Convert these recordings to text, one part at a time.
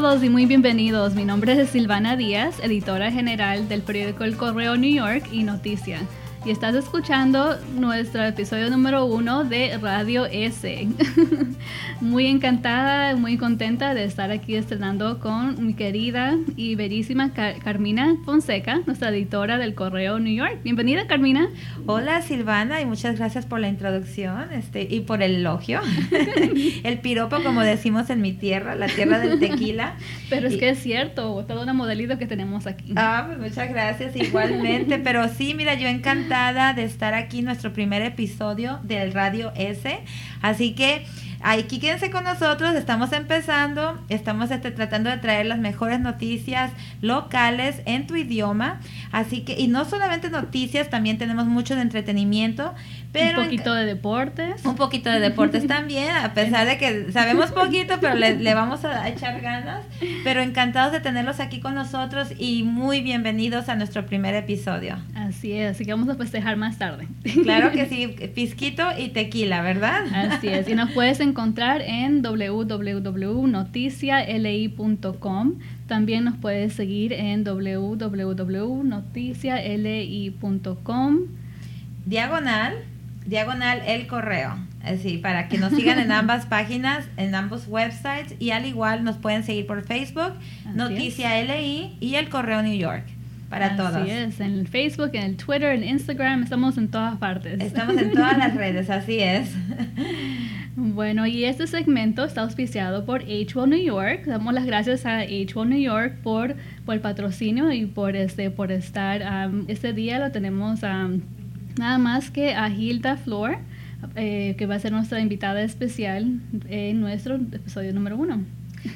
todos y muy bienvenidos. Mi nombre es Silvana Díaz, editora general del periódico El Correo New York y Noticia y estás escuchando nuestro episodio número uno de Radio S. muy encantada, muy contenta de estar aquí estrenando con mi querida y verísima Carmina Fonseca, nuestra editora del Correo New York. Bienvenida, Carmina. Hola, Silvana, y muchas gracias por la introducción este, y por el elogio. el piropo, como decimos en mi tierra, la tierra del tequila. Pero es que es cierto, todo un modelito que tenemos aquí. Ah, pues muchas gracias, igualmente. Pero sí, mira, yo encantada de estar aquí nuestro primer episodio del Radio S. Así que aquí quédense con nosotros, estamos empezando, estamos este, tratando de traer las mejores noticias locales en tu idioma. Así que, y no solamente noticias, también tenemos mucho de entretenimiento, pero... Un poquito de deportes. Un poquito de deportes también, a pesar de que sabemos poquito, pero le, le, vamos a echar ganas. Pero encantados de tenerlos aquí con nosotros y muy bienvenidos a nuestro primer episodio. Así es, así que vamos a festejar más tarde. Claro que sí, pisquito y tequila, ¿verdad? Así es, y nos puedes encontrar en www.noticiali.com también nos puedes seguir en www.noticiali.com. Diagonal, diagonal el correo. Así, para que nos sigan en ambas páginas, en ambos websites. Y al igual nos pueden seguir por Facebook, Noticia LI y el correo New York. Para todos. Así es, en el Facebook, en el Twitter, en Instagram, estamos en todas partes. Estamos en todas las redes, así es. Bueno, y este segmento está auspiciado por h New York. Damos las gracias a h New York por, por, el patrocinio y por este por estar. este día lo tenemos nada más que a Hilda Flor, eh, que va a ser nuestra invitada especial en nuestro episodio número uno.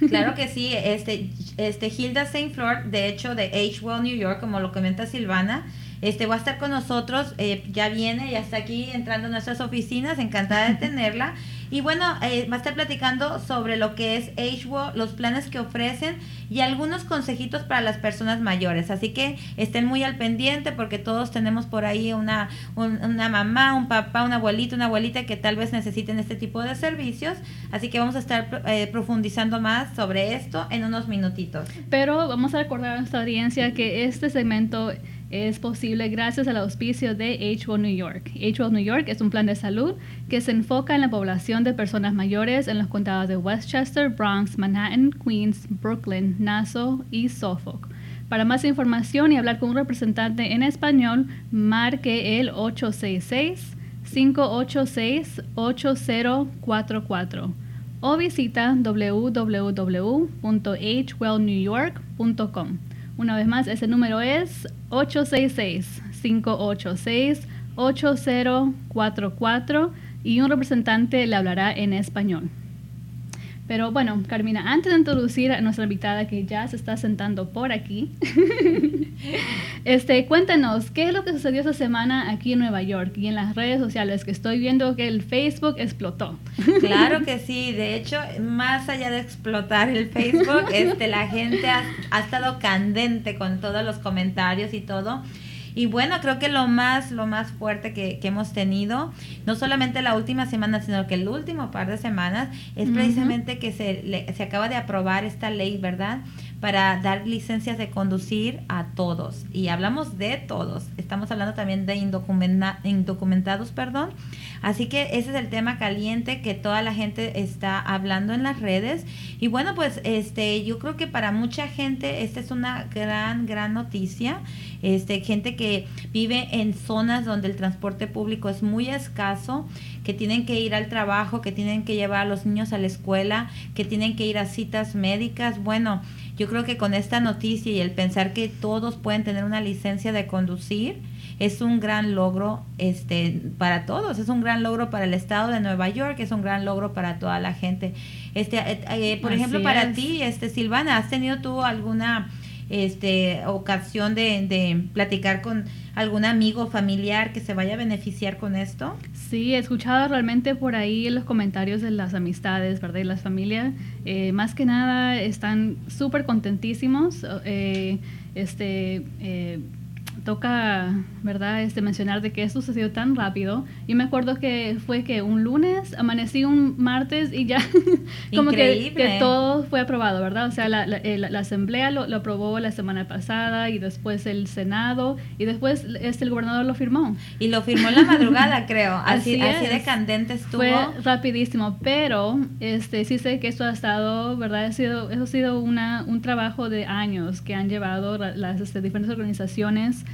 Claro que sí, este, este Hilda St. Flor, de hecho de h New York, como lo comenta Silvana, este, va a estar con nosotros, eh, ya viene, ya está aquí entrando en nuestras oficinas, encantada de tenerla. Y bueno, eh, va a estar platicando sobre lo que es HWO, los planes que ofrecen y algunos consejitos para las personas mayores. Así que estén muy al pendiente porque todos tenemos por ahí una, una mamá, un papá, un abuelito, una abuelita que tal vez necesiten este tipo de servicios. Así que vamos a estar eh, profundizando más sobre esto en unos minutitos. Pero vamos a recordar a nuestra audiencia que este segmento es posible gracias al auspicio de h New York. h New York es un plan de salud que se enfoca en la población de personas mayores en los condados de Westchester, Bronx, Manhattan, Queens, Brooklyn, Nassau y Suffolk. Para más información y hablar con un representante en español, marque el 866-586-8044 o visita www.hwellnewyork.com. Una vez más, ese número es 866-586-8044 y un representante le hablará en español. Pero bueno, Carmina, antes de introducir a nuestra invitada que ya se está sentando por aquí, este, cuéntanos, ¿qué es lo que sucedió esta semana aquí en Nueva York y en las redes sociales? Que estoy viendo que el Facebook explotó. Claro que sí, de hecho, más allá de explotar el Facebook, este, la gente ha, ha estado candente con todos los comentarios y todo. Y bueno, creo que lo más, lo más fuerte que, hemos tenido, no solamente la última semana, sino que el último par de semanas, es precisamente que se, se acaba de aprobar esta ley, ¿verdad? Para dar licencias de conducir a todos. Y hablamos de todos. Estamos hablando también de indocumentados, perdón. Así que ese es el tema caliente que toda la gente está hablando en las redes. Y bueno, pues este, yo creo que para mucha gente esta es una gran, gran noticia. Este, gente que vive en zonas donde el transporte público es muy escaso, que tienen que ir al trabajo, que tienen que llevar a los niños a la escuela, que tienen que ir a citas médicas. Bueno, yo creo que con esta noticia y el pensar que todos pueden tener una licencia de conducir es un gran logro este para todos, es un gran logro para el estado de Nueva York, es un gran logro para toda la gente. Este, eh, eh, por ejemplo, para ti, este Silvana, ¿has tenido tú alguna este ocasión de, de platicar con algún amigo familiar que se vaya a beneficiar con esto? Sí, he escuchado realmente por ahí los comentarios de las amistades, ¿verdad? Y las familias, eh, más que nada están súper contentísimos. Eh, este, eh, toca, ¿verdad? Este, mencionar de que esto sucedió tan rápido. Yo me acuerdo que fue que un lunes, amanecí un martes y ya como que, que, todo fue aprobado, ¿verdad? O sea, la, la, eh, Asamblea lo, lo, aprobó la semana pasada y después el Senado y después este, el gobernador lo firmó. Y lo firmó en la madrugada, creo. Así, así, de candente estuvo. Fue rapidísimo, pero este, sí sé que esto ha estado, ¿verdad? Ha sido, eso ha sido una, un trabajo de años que han llevado las este, diferentes organizaciones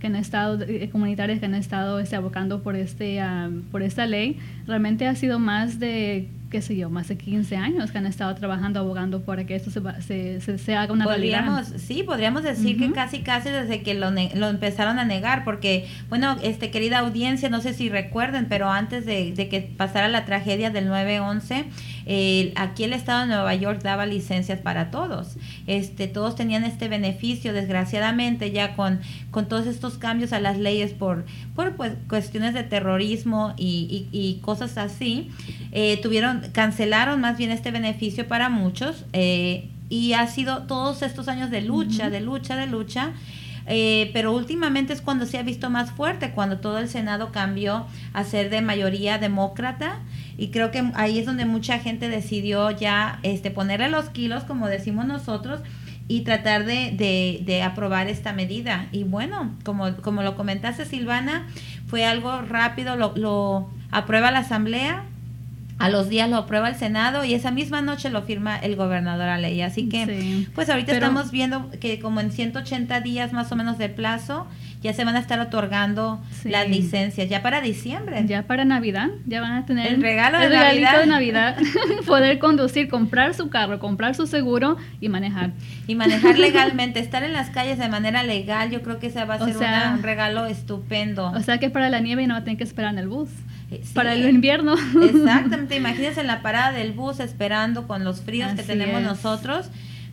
que han estado, eh, comunitarias que han estado este, abocando por, este, por esta ley. Realmente ha sido más de qué sé yo, más de 15 años que han estado trabajando, abogando para que esto se, se, se, haga una podríamos, realidad. Sí, podríamos decir que casi, casi desde que lo, lo, empezaron a negar, porque, bueno, este querida audiencia, no sé si recuerden, pero antes de, de que pasara la tragedia del 9-11, eh, aquí el Estado de Nueva York daba licencias para todos. Este, todos tenían este beneficio, desgraciadamente, ya con, con todos estos cambios a las leyes por, por pues, cuestiones de terrorismo y, y, y cosas así, eh, tuvieron cancelaron más bien este beneficio para muchos eh, y ha sido todos estos años de lucha, de lucha, de lucha. Eh, pero últimamente es cuando se ha visto más fuerte, cuando todo el Senado cambió a ser de mayoría demócrata y creo que ahí es donde mucha gente decidió ya este, ponerle los kilos, como decimos nosotros, y tratar de, de, aprobar esta medida. Y bueno, como, como lo comentaste Silvana, fue algo rápido, lo, lo aprueba la Asamblea, a los días lo aprueba el Senado y esa misma noche lo firma el gobernador a ley. Así que, pues ahorita estamos viendo que como en 180 días más o menos de plazo, ya se van a estar otorgando las licencias, ya para diciembre. Ya para Navidad, ya van a tener el regalo de el Navidad. de Navidad, poder conducir, comprar su carro, comprar su seguro y manejar. Y manejar legalmente, estar en las calles de manera legal, yo creo que ese va a ser un regalo estupendo. O sea que para la nieve no va a tener que esperar en el bus. Eh, para el invierno. Exactamente, imagínense en la parada del bus esperando con los fríos que tenemos nosotros.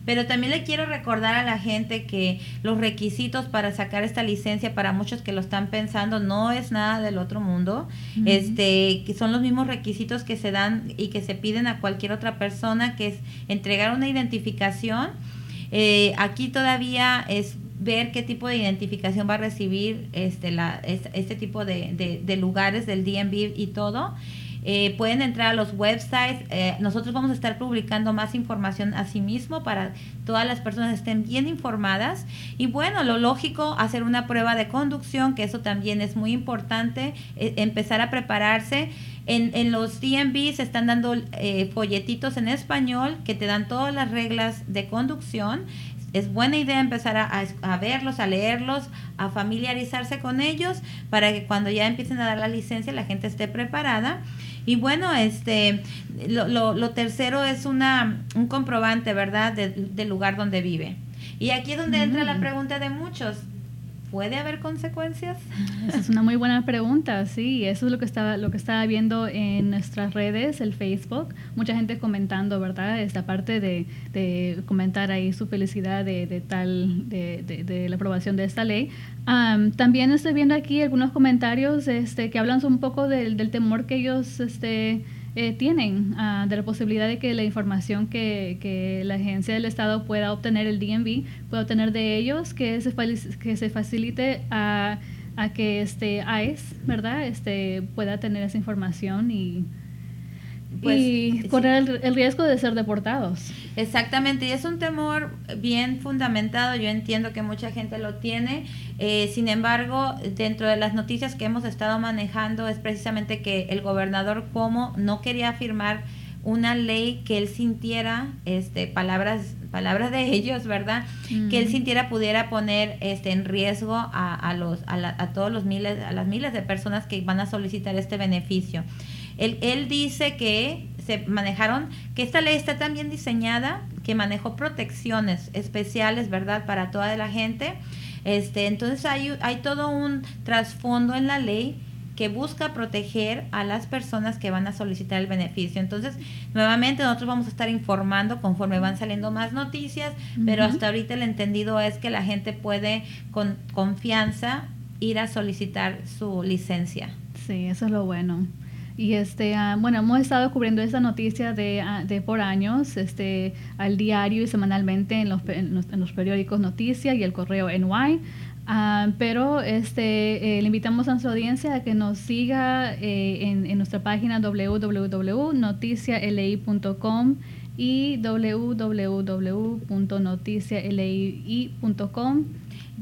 Pero también le quiero recordar a la gente que los requisitos para sacar esta licencia, para muchos que lo están pensando, no es nada del otro mundo. Este, que son los mismos requisitos que se dan y que se piden a cualquier otra persona, que es entregar una identificación. Eh, aquí todavía es ver qué tipo de identificación va a recibir este, la, este, tipo de, de, lugares del DMV y todo. Eh, pueden entrar a los websites. Eh, nosotros vamos a estar publicando más información a sí para todas las personas estén bien informadas. Y bueno, lo lógico, hacer una prueba de conducción, que eso también es muy importante, e, empezar a prepararse. En, en los DMV se están dando eh, folletitos en español que te dan todas las reglas de conducción es buena idea empezar a, verlos, a leerlos, a familiarizarse con ellos para que cuando ya empiecen a dar la licencia la gente esté preparada. Y bueno, este, lo, lo, tercero es una, un comprobante, ¿verdad?, del lugar donde vive. Y aquí es donde entra la mm. pregunta de muchos. ¿Puede haber consecuencias? Esa es una muy buena pregunta, sí. Eso es lo que estaba, lo que estaba viendo en nuestras redes, el Facebook. Mucha gente comentando, ¿verdad? Esta parte de, de comentar ahí su felicidad de, de tal, de, de, la aprobación de esta ley. también estoy viendo aquí algunos comentarios este, que hablan un poco del, del temor que ellos este, eh, tienen ah, de la posibilidad de que la información que, que, la agencia del Estado pueda obtener, el DMV, pueda obtener de ellos, que se, que se facilite a, a que este ICE, ¿verdad? Este, pueda tener esa información y pues, y correr el, riesgo de ser deportados. Exactamente, y es un temor bien fundamentado, yo entiendo que mucha gente lo tiene, eh, sin embargo, dentro de las noticias que hemos estado manejando es precisamente que el gobernador Cuomo no quería firmar una ley que él sintiera, este, palabras palabras de ellos, ¿verdad? Que él sintiera pudiera poner este en riesgo a, a los a, a todos los miles a las miles de personas que van a solicitar este beneficio. Él, dice que se manejaron, que esta ley está tan bien diseñada que manejó protecciones especiales, ¿verdad?, para toda la gente. Este, entonces hay, hay todo un trasfondo en la ley que busca proteger a las personas que van a solicitar el beneficio. Entonces, nuevamente nosotros vamos a estar informando conforme van saliendo más noticias, pero hasta ahorita el entendido es que la gente puede con confianza ir a solicitar su licencia. Sí, eso es lo bueno. Y este, ah, bueno, hemos estado cubriendo esta noticia de, ah, de, por años, este, al diario y semanalmente en los, en los, periódicos Noticias y el correo NY. Ah, pero este, eh, le invitamos a nuestra audiencia a que nos siga eh, en, en, nuestra página www.noticialei.com y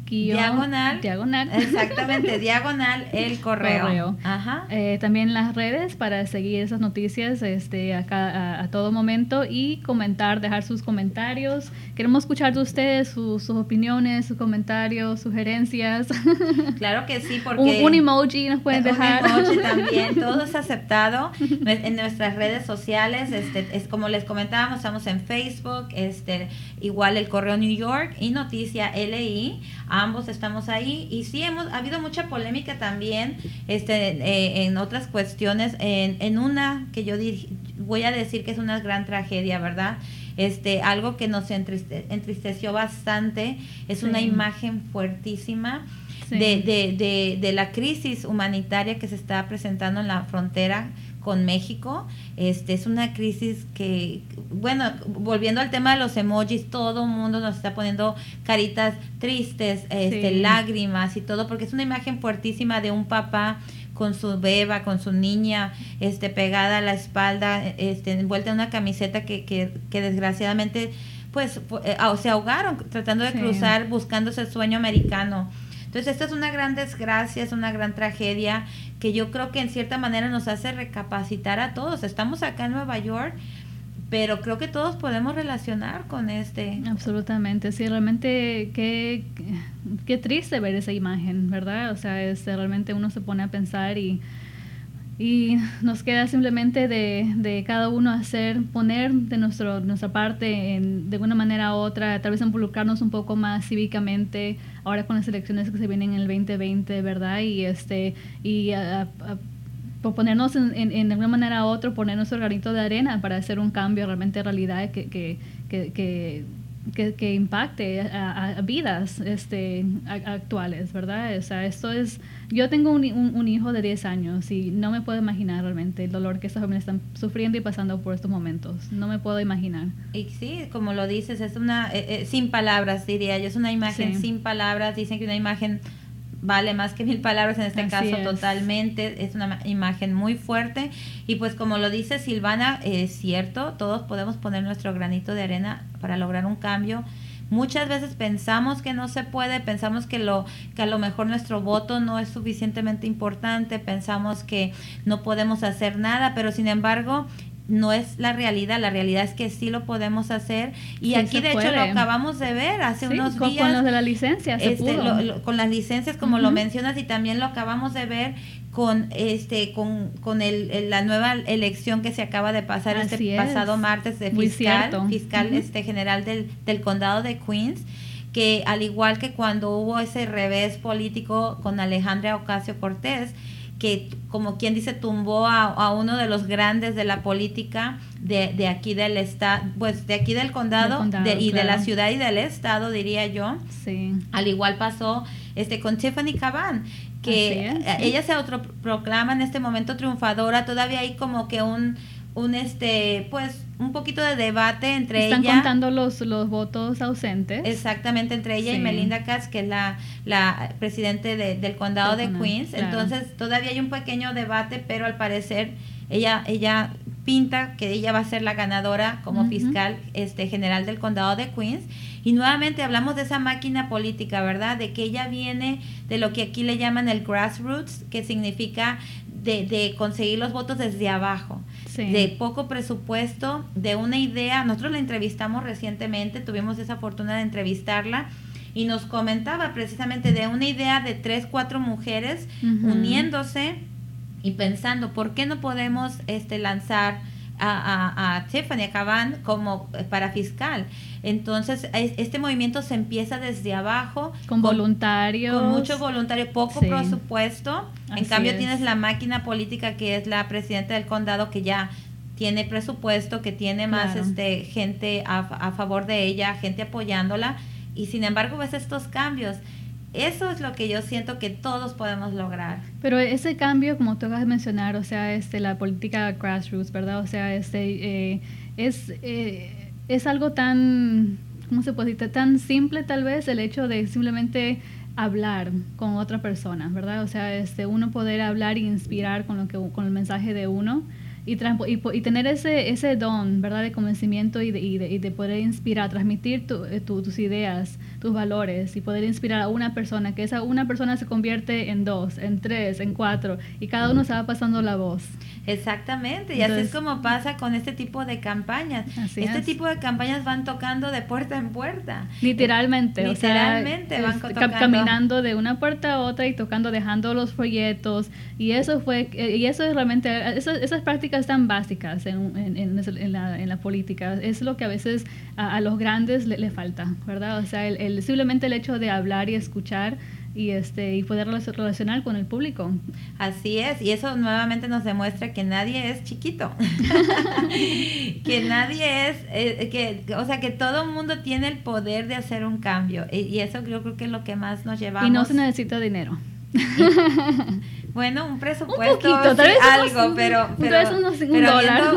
diagonal. Diagonal. Exactamente, diagonal el correo. Ajá. Eh, también las redes para seguir esas noticias este, a, a, todo momento y comentar, dejar sus comentarios. Queremos escuchar de ustedes sus, opiniones, sus comentarios, sugerencias. Claro que sí, porque... Un, emoji nos pueden dejar. Un emoji también, todo es aceptado en nuestras redes sociales. Este, es como les comentábamos, estamos en Facebook, este, igual el Correo New York y Noticia LI ambos estamos ahí. Y sí hemos ha habido mucha polémica también este eh, en otras cuestiones en, en una que yo voy a decir que es una gran tragedia verdad este algo que nos entristeció bastante es una imagen fuertísima de, de, de, de la crisis humanitaria que se está presentando en la frontera con México. Este es una crisis que, bueno, volviendo al tema de los emojis, todo el mundo nos está poniendo caritas tristes, este, lágrimas y todo, porque es una imagen fuertísima de un papá con su beba, con su niña, este, pegada a la espalda, este, envuelta en una camiseta que, que, que desgraciadamente, pues, eh, se ahogaron tratando de cruzar, buscando ese sueño americano. Entonces, esta es una gran desgracia, es una gran tragedia que yo creo que en cierta manera nos hace recapacitar a todos. Estamos acá en Nueva York, pero creo que todos podemos relacionar con este. Absolutamente, sí, realmente qué, qué triste ver esa imagen, ¿verdad? O sea, es, realmente uno se pone a pensar y y nos queda simplemente de, de, cada uno hacer, poner de nuestro, nuestra parte en, de una manera u otra, tal vez involucrarnos un poco más cívicamente, ahora con las elecciones que se vienen en el 2020, ¿verdad? Y, este, y a, ponernos en, en, de una manera u otra, poner nuestro granito de arena para hacer un cambio realmente realidad que, que que, impacte a, vidas este, actuales, ¿verdad? O sea, esto es, yo tengo un, un, hijo de 10 años y no me puedo imaginar realmente el dolor que estos jóvenes están sufriendo y pasando por estos momentos. No me puedo imaginar. Y sí, como lo dices, es una, eh, eh, sin palabras diría yo, es una imagen sin palabras, dicen que una imagen vale más que mil palabras en este caso totalmente, es una imagen muy fuerte. Y pues como lo dice Silvana, es cierto, todos podemos poner nuestro granito de arena para lograr un cambio. Muchas veces pensamos que no se puede, pensamos que lo que a lo mejor nuestro voto no es suficientemente importante, pensamos que no podemos hacer nada, pero sin embargo no es la realidad, la realidad es que sí lo podemos hacer y aquí de hecho lo acabamos de ver hace unos días con los de la licencia este, con las licencias como lo mencionas y también lo acabamos de ver con este con, con el, la nueva elección que se acaba de pasar este pasado martes de fiscal fiscal este general del, del condado de Queens que al igual que cuando hubo ese revés político con Alejandra Ocasio Cortés que como quien dice tumbó a, uno de los grandes de la política de, de aquí del estado, pues de aquí del condado, y de la ciudad y del estado diría yo. Sí. Al igual pasó este con Tiffany Caban, que ella se autoproclama en este momento triunfadora, todavía hay como que un un este pues un poquito de debate entre Están contando los, los votos ausentes. Exactamente, entre ella y Melinda Katz, que es la, la presidente del condado de Queens. Entonces, todavía hay un pequeño debate, pero al parecer ella, ella pinta que ella va a ser la ganadora como fiscal este, general del condado de Queens. Y nuevamente hablamos de esa máquina política, ¿verdad? De que ella viene de lo que aquí le llaman el grassroots, que significa de, de conseguir los votos desde abajo de poco presupuesto, de una idea. Nosotros la entrevistamos recientemente, tuvimos esa fortuna de entrevistarla y nos comentaba precisamente de una idea de tres, cuatro mujeres uniéndose y pensando, ¿por qué no podemos este, lanzar a, a, Tiffany Caban como eh, para fiscal? Entonces, este movimiento se empieza desde abajo. Con, voluntarios. Con mucho voluntario, poco presupuesto. en cambio, tienes la máquina política que es la presidenta del condado que ya tiene presupuesto, que tiene más este gente a, a favor de ella, gente apoyándola. Y sin embargo, ves estos cambios. Eso es lo que yo siento que todos podemos lograr. Pero ese cambio, como tú acabas de mencionar, o sea, este, la política grassroots, ¿verdad? O sea, este, eh, es... Eh, es algo tan, ¿cómo se puede decir? Tan simple tal vez el hecho de simplemente hablar con otra persona, ¿verdad? O sea, este, uno poder hablar e inspirar con, lo que, con el mensaje de uno y, y, tener ese, ese don, ¿verdad? De convencimiento y de, y de, y de poder inspirar, transmitir eh, tus ideas, tus valores y poder inspirar a una persona, que esa una persona se convierte en dos, en tres, en cuatro y cada uno se va pasando la voz. Exactamente, y así es como pasa con este tipo de campañas. Este tipo de campañas van tocando de puerta en puerta. Literalmente, literalmente van tocando. caminando de una puerta a otra y tocando, dejando los folletos y eso fue y eso es realmente esas prácticas tan básicas en, en, la, en, la, política es lo que a veces a, los grandes le, falta, ¿verdad? O sea, el, simplemente el hecho de hablar y escuchar y este y poder relacionar con el público. Así es, y eso nuevamente nos demuestra que nadie es chiquito. que nadie es eh, que o sea, que todo el mundo tiene el poder de hacer un cambio y, eso yo creo que es lo que más nos llevamos. Y no se necesita dinero. Bueno, un presupuesto, algo, pero, pero,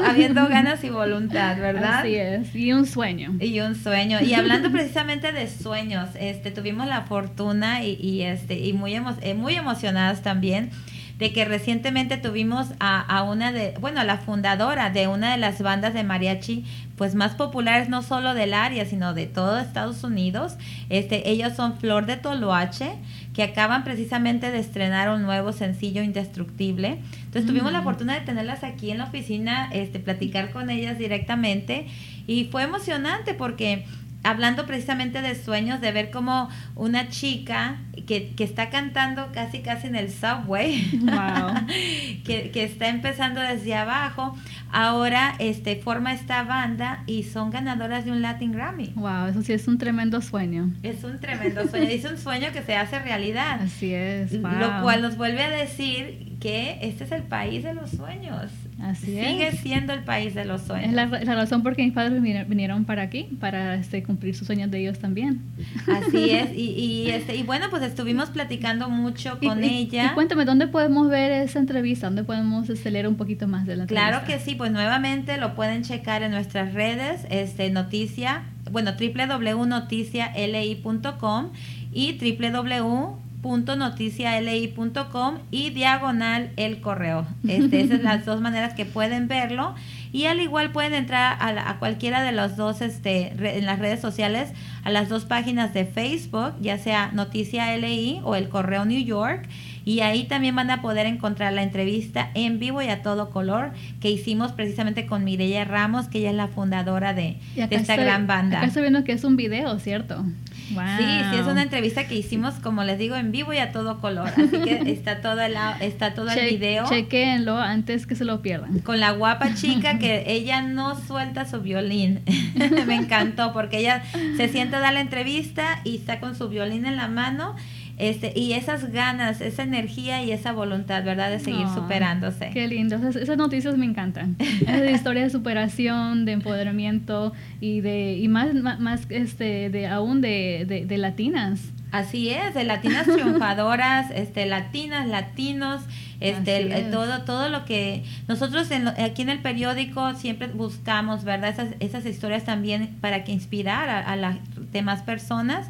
habiendo, ganas y voluntad, ¿verdad? Así es, y un sueño. Y un sueño. Y hablando precisamente de sueños, este, tuvimos la fortuna y, y este, y muy, eh, muy emocionadas también de que recientemente tuvimos a, a, una de, bueno, a la fundadora de una de las bandas de mariachi, pues más populares no solo del área, sino de todo Estados Unidos. Este, ellos son Flor de Toloache, que acaban precisamente de estrenar un nuevo sencillo indestructible. Entonces tuvimos la mm. fortuna de tenerlas aquí en la oficina, este, platicar con ellas directamente y fue emocionante porque hablando precisamente de sueños, de ver como una chica que, que está cantando casi casi en el subway, que, que, está empezando desde abajo, ahora este, forma esta banda y son ganadoras de un Latin Grammy. Wow, eso sí es un tremendo sueño. Es un tremendo sueño, es un sueño que se hace realidad. Así es. Lo cual nos vuelve a decir que este es el país de los sueños. Así Sigue siendo el país de los sueños. Es la, razón por qué mis padres vinieron para aquí, para este, cumplir sus sueños de ellos también. Así es. Y, y, este, y bueno, pues estuvimos platicando mucho con ella. Y, cuéntame, ¿dónde podemos ver esa entrevista? ¿Dónde podemos acelerar un poquito más de la entrevista? Claro que sí, pues nuevamente lo pueden checar en nuestras redes, este, noticia, bueno, www.noticiali.com y www noticiali.com y diagonal el correo. Este, esas son las dos maneras que pueden verlo. Y al igual pueden entrar a, cualquiera de los dos, este, en las redes sociales, a las dos páginas de Facebook, ya sea Noticia LI o el Correo New York. Y ahí también van a poder encontrar la entrevista en vivo y a todo color que hicimos precisamente con Mireya Ramos, que ella es la fundadora de, esta gran banda. Acá estoy viendo que es un video, ¿cierto? Sí, sí, es una entrevista que hicimos, como les digo, en vivo y a todo color. Así que está todo el, está todo el video. Chequenlo antes que se lo pierdan. Con la guapa chica que ella no suelta su violín. Me encantó porque ella se sienta a dar la entrevista y está con su violín en la mano este, y esas ganas, esa energía y esa voluntad, ¿verdad? De seguir superándose. Qué lindo, esas, noticias me encantan. Esa historia de superación, de empoderamiento y de y más, más, este, de aún de, de latinas. Así es, de latinas triunfadoras, este, latinas, latinos, este, todo, todo lo que nosotros aquí en el periódico siempre buscamos, ¿verdad? Esas, esas historias también para que inspirar a, las demás personas.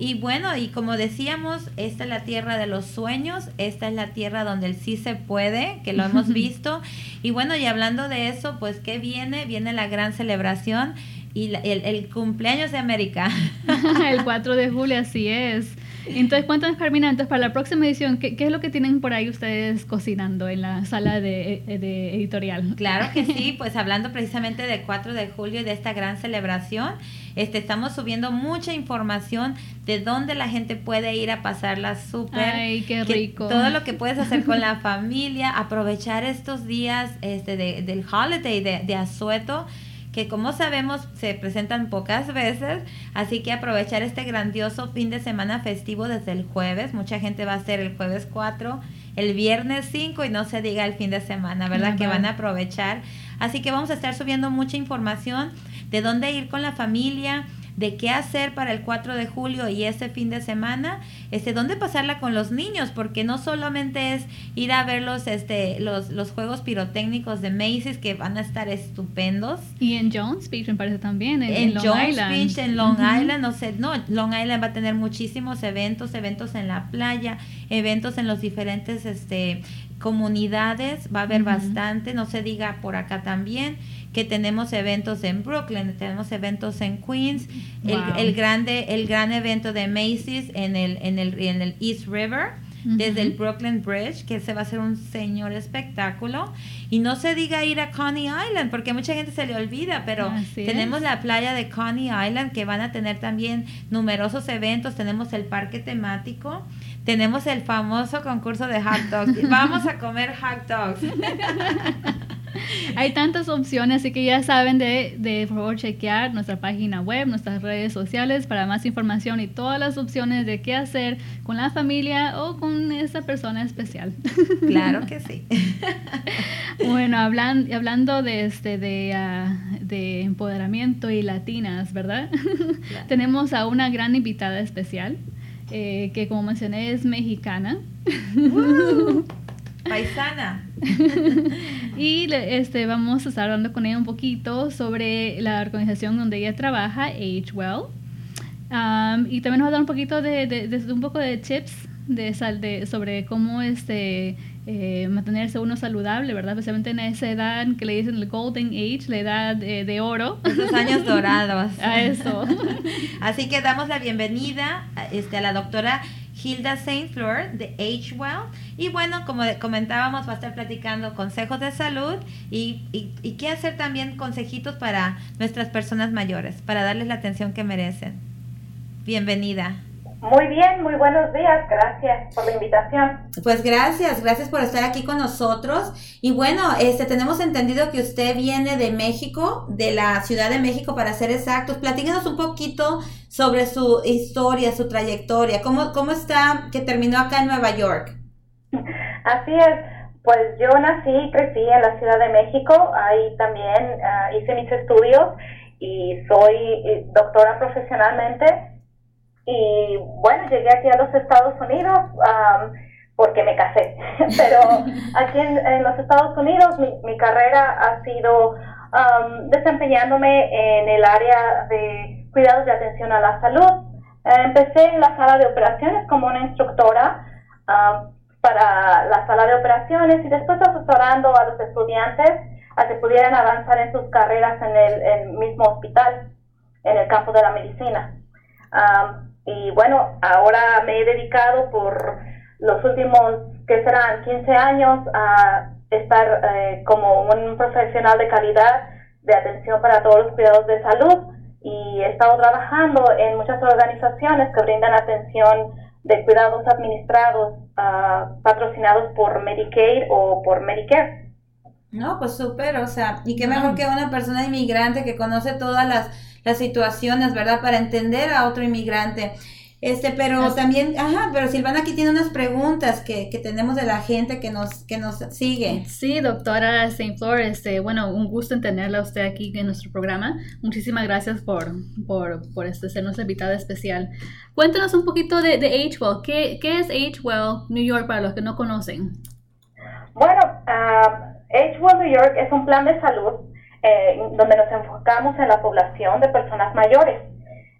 Y bueno, y como decíamos, esta es la tierra de los sueños, esta es la tierra donde el sí se puede, que lo hemos visto. Y bueno, y hablando de eso, pues, ¿qué viene? Viene la gran celebración y el, el, cumpleaños de América. el 4 de julio, así es. Entonces, cuéntanos, Carmina, entonces para la próxima edición, ¿qué, ¿qué, es lo que tienen por ahí ustedes cocinando en la sala de, eh, de, editorial? Claro que sí, pues hablando precisamente del 4 de julio y de esta gran celebración, este, estamos subiendo mucha información de dónde la gente puede ir a pasarla súper. Ay, qué rico. todo lo que puedes hacer con la familia, aprovechar estos días este, de, del holiday de, de asueto que como sabemos se presentan pocas veces, así que aprovechar este grandioso fin de semana festivo desde el jueves, mucha gente va a ser el jueves 4, el viernes 5 y no se diga el fin de semana, ¿verdad? Que van a aprovechar. Así que vamos a estar subiendo mucha información de dónde ir con la familia, de qué hacer para el 4 de julio y ese fin de semana, este, dónde pasarla con los niños, porque no solamente es ir a ver los, este, los, los juegos pirotécnicos de Macy's que van a estar estupendos. Y en Jones Beach me parece también, en, en, Long Jones Island. Beach, en Long Island, no sé, no, Long Island va a tener muchísimos eventos, eventos en la playa, eventos en los diferentes, este, comunidades, va a haber bastante, no se diga por acá también que tenemos eventos en Brooklyn, tenemos eventos en Queens, el, Wow. el grande, el gran evento de Macy's en el, en el, en el East River, desde el Brooklyn Bridge, que se va a hacer un señor espectáculo. Y no se diga ir a Coney Island, porque mucha gente se le olvida, pero Así tenemos es. la playa de Coney Island que van a tener también numerosos eventos, tenemos el parque temático, tenemos el famoso concurso de hot dogs. Vamos a comer hot dogs. Hay tantas opciones, así que ya saben de, de por favor chequear nuestra página web, nuestras redes sociales para más información y todas las opciones de qué hacer con la familia o con esa persona especial. Claro que sí. bueno, hablan, hablando de este de, ah, de empoderamiento y latinas, ¿verdad? Tenemos a una gran invitada especial eh, que como mencioné es mexicana. ¡Woo! Paisana. Y este, vamos a estar hablando con ella un poquito sobre la organización donde ella trabaja, Age Well. Um, y también nos va a dar un poquito de, de- de- un poco de tips de, sal- de- sobre cómo este, eh, mantenerse uno saludable, ¿verdad? Especialmente en esa edad que le dicen el Golden Age, la edad eh, de oro. Esos años dorados. A eso. Así que damos la bienvenida a, este, a la doctora Hilda Saint Fleur de Age Well. Y bueno, como comentábamos, va a estar platicando consejos de salud y, y, y qué hacer también consejitos para nuestras personas mayores, para darles la atención que merecen. Bienvenida. Muy bien, muy buenos días. Gracias por la invitación. Pues gracias, gracias por estar aquí con nosotros. Y bueno, este tenemos entendido que usted viene de México, de la Ciudad de México para ser exactos. Platíquenos un poquito sobre su historia, su trayectoria. ¿Cómo, cómo está que terminó acá en Nueva York? Así es. Pues yo nací y crecí en la Ciudad de México. Ahí también ah, hice mis estudios y soy eh, doctora profesionalmente. Y bueno, llegué aquí a los Estados Unidos am, porque me casé. Pero aquí en, en los Estados Unidos mi, mi carrera ha sido am, desempeñándome en el área de cuidados de atención a la salud. Empecé en la sala de operaciones como una instructora para la sala de operaciones y después asesorando a los estudiantes a que pudieran avanzar en sus carreras en el, el mismo hospital, en el campo de la medicina. Am, y bueno, ahora me he dedicado por los últimos, que serán 15 años, a estar eh, como un profesional de calidad de atención para todos los cuidados de salud y he estado trabajando en muchas organizaciones que brindan atención de cuidados administrados ah, patrocinados por Medicaid o por Medicare. No, pues súper, o sea, y qué mejor que una persona inmigrante que conoce todas las, las situaciones, ¿verdad? Para entender a otro inmigrante. Este, pero Así- también, ajá, pero Silvana aquí tiene unas preguntas que, que tenemos de la gente que nos, que nos sigue. Sí, doctora St. Flor, este, bueno, un gusto en tenerla a usted aquí en nuestro programa. Muchísimas gracias por, por, por este, ser nuestra invitada especial. Cuéntanos un poquito de, de AgeWell. ¿Qué, ¿Qué es AgeWell New York para los que no conocen? Bueno, ah, Age Well New York es un plan de salud eh, donde nos enfocamos en la población de personas mayores.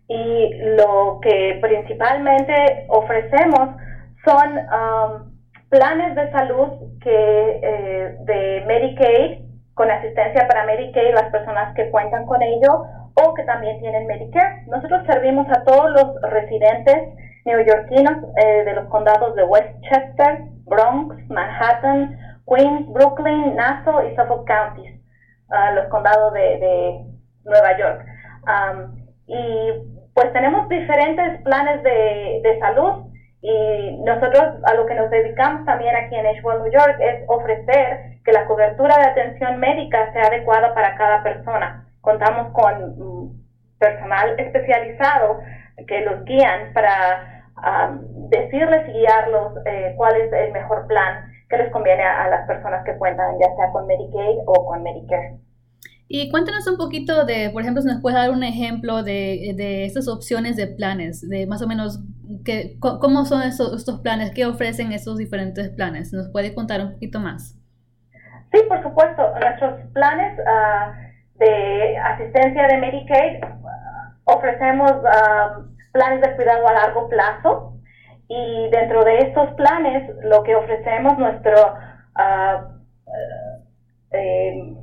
Y lo que principalmente ofrecemos son um, planes de salud que eh, de Medicaid, con asistencia para Medicaid, las personas que cuentan con ello, o que también tienen Medicare. Nosotros servimos a todos los residentes neoyorquinos eh, de los condados de Westchester, Bronx, Manhattan, Queens, Brooklyn, Nassau y Suffolk Counties, ah, los condados de, de Nueva York. Am, y pues tenemos diferentes planes de, de salud y nosotros a lo que nos dedicamos también aquí en Asheville, New York, es ofrecer que la cobertura de atención médica sea adecuada para cada persona. Contamos con mm, personal especializado que los guían para am, decirles y guiarlos eh, cuál es el mejor plan que les conviene a, a las personas que cuentan ya sea con Medicaid o con Medicare. Y cuéntanos un poquito de, por ejemplo, si nos puedes dar un ejemplo de, de estas opciones de planes, de más o menos que, cómo son esos, estos planes, qué ofrecen esos diferentes planes. ¿Nos puede contar un poquito más? Sí, por supuesto. Nuestros planes uh, de asistencia de Medicaid ofrecemos uh, planes de cuidado a largo plazo y dentro de estos planes lo que ofrecemos nuestro uh, eh,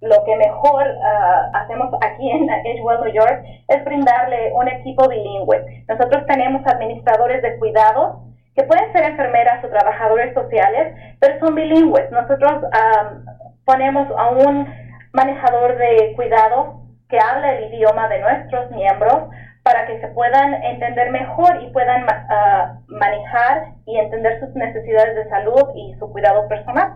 lo que mejor uh, hacemos aquí en Edgewell, New York, es brindarle un equipo bilingüe. Nosotros tenemos administradores de cuidados que pueden ser enfermeras o trabajadores sociales, pero son bilingües. Nosotros um, ponemos a un manejador de cuidados que habla el idioma de nuestros miembros para que se puedan entender mejor y puedan uh, manejar y entender sus necesidades de salud y su cuidado personal.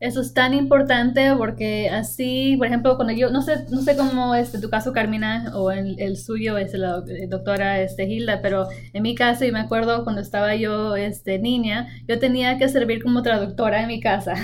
Eso es tan importante porque así, por ejemplo, cuando yo, no sé, no sé cómo es tu caso, Carmina, o el, el suyo es la eh, doctora este, Hilda, pero en mi caso, y me acuerdo cuando estaba yo este, niña, yo tenía que servir como traductora en mi casa.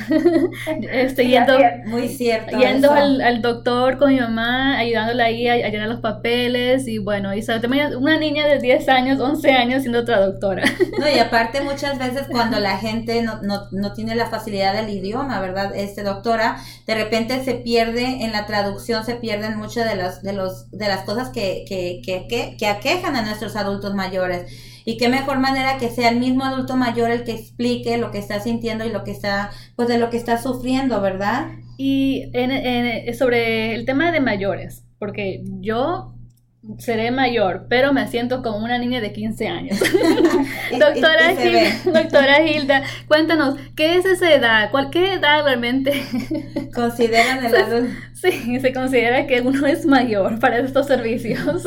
este, yendo, Muy cierto. Yendo al, al, doctor con mi mamá, ayudándola ahí a, llenar los papeles, y bueno, y también una niña de 10 años, 11 años siendo traductora. no, y aparte muchas veces cuando la gente no, no, no tiene la facilidad del idioma, ¿verdad? Este, doctora, de repente se pierde en la traducción, se pierden muchas de, las de, los, de las cosas que, que, que, que, aquejan a nuestros adultos mayores. Y qué mejor manera que sea el mismo adulto mayor el que explique lo que está sintiendo y lo que está, pues de lo que está sufriendo, ¿verdad? Y en, sobre el tema de mayores, porque yo seré mayor, pero me siento como una niña de 15 años. doctora, Hilda, doctora Hilda, cuéntanos, ¿qué es esa edad? ¿Cuál, ¿Qué edad realmente consideran el adulto? Sí, se considera que uno es mayor para estos servicios.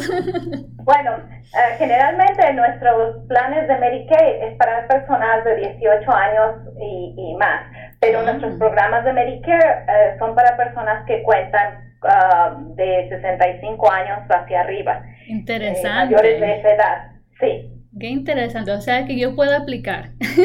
bueno, eh, generalmente nuestros planes de Medicaid es para personas de 18 años y, más, pero ah. nuestros programas de Medicare eh, son para personas que cuentan Uh, de 65 años hacia arriba. Interesante. Eh, mayores de esa edad, sí. Qué interesante, o sea que yo puedo aplicar. sí,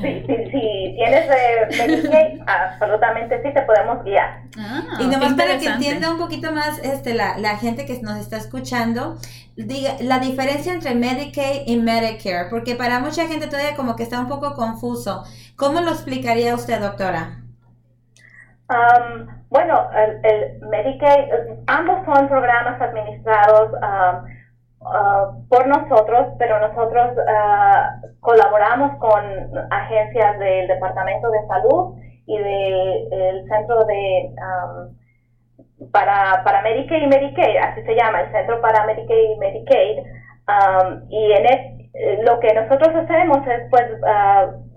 sí, sí, tienes eh, Medicaid, absolutamente sí, te podemos guiar. Ah, y nomás para que entienda un poquito más este, la, la gente que nos está escuchando, diga, la diferencia entre Medicaid y Medicare, porque para mucha gente todavía como que está un poco confuso. ¿Cómo lo explicaría usted, doctora? Um, bueno, el, el, Medicaid, ambos son programas administrados um, uh, por nosotros, pero nosotros uh, colaboramos con agencias del Departamento de Salud y del Centro de um, para, para Medicaid y Medicaid, así se llama, el Centro para Medicaid y Medicaid. y en e, lo que nosotros hacemos es pues uh,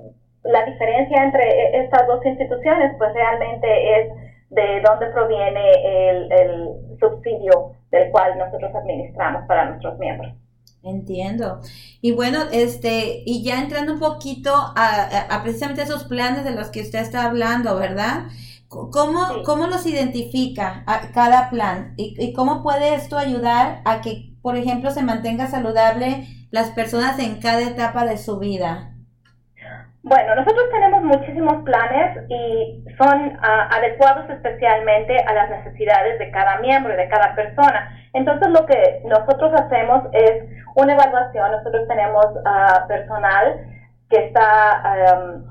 la diferencia entre e, estas dos instituciones, pues realmente es de dónde proviene el, subsidio del cual nosotros administramos para nuestros miembros. Entiendo. Y bueno, este, y ya entrando un poquito a, precisamente esos planes de los que usted está hablando, ¿verdad? ¿Cómo, ¿Cómo los identifica a cada plan? ¿Y, ¿Y cómo puede esto ayudar a que, por ejemplo, se mantenga saludable las personas en cada etapa de su vida? Bueno, nosotros tenemos muchísimos planes y son ah, adecuados especialmente a las necesidades de cada miembro y de cada persona. Entonces lo que nosotros hacemos es una evaluación. Nosotros tenemos uh, personal que está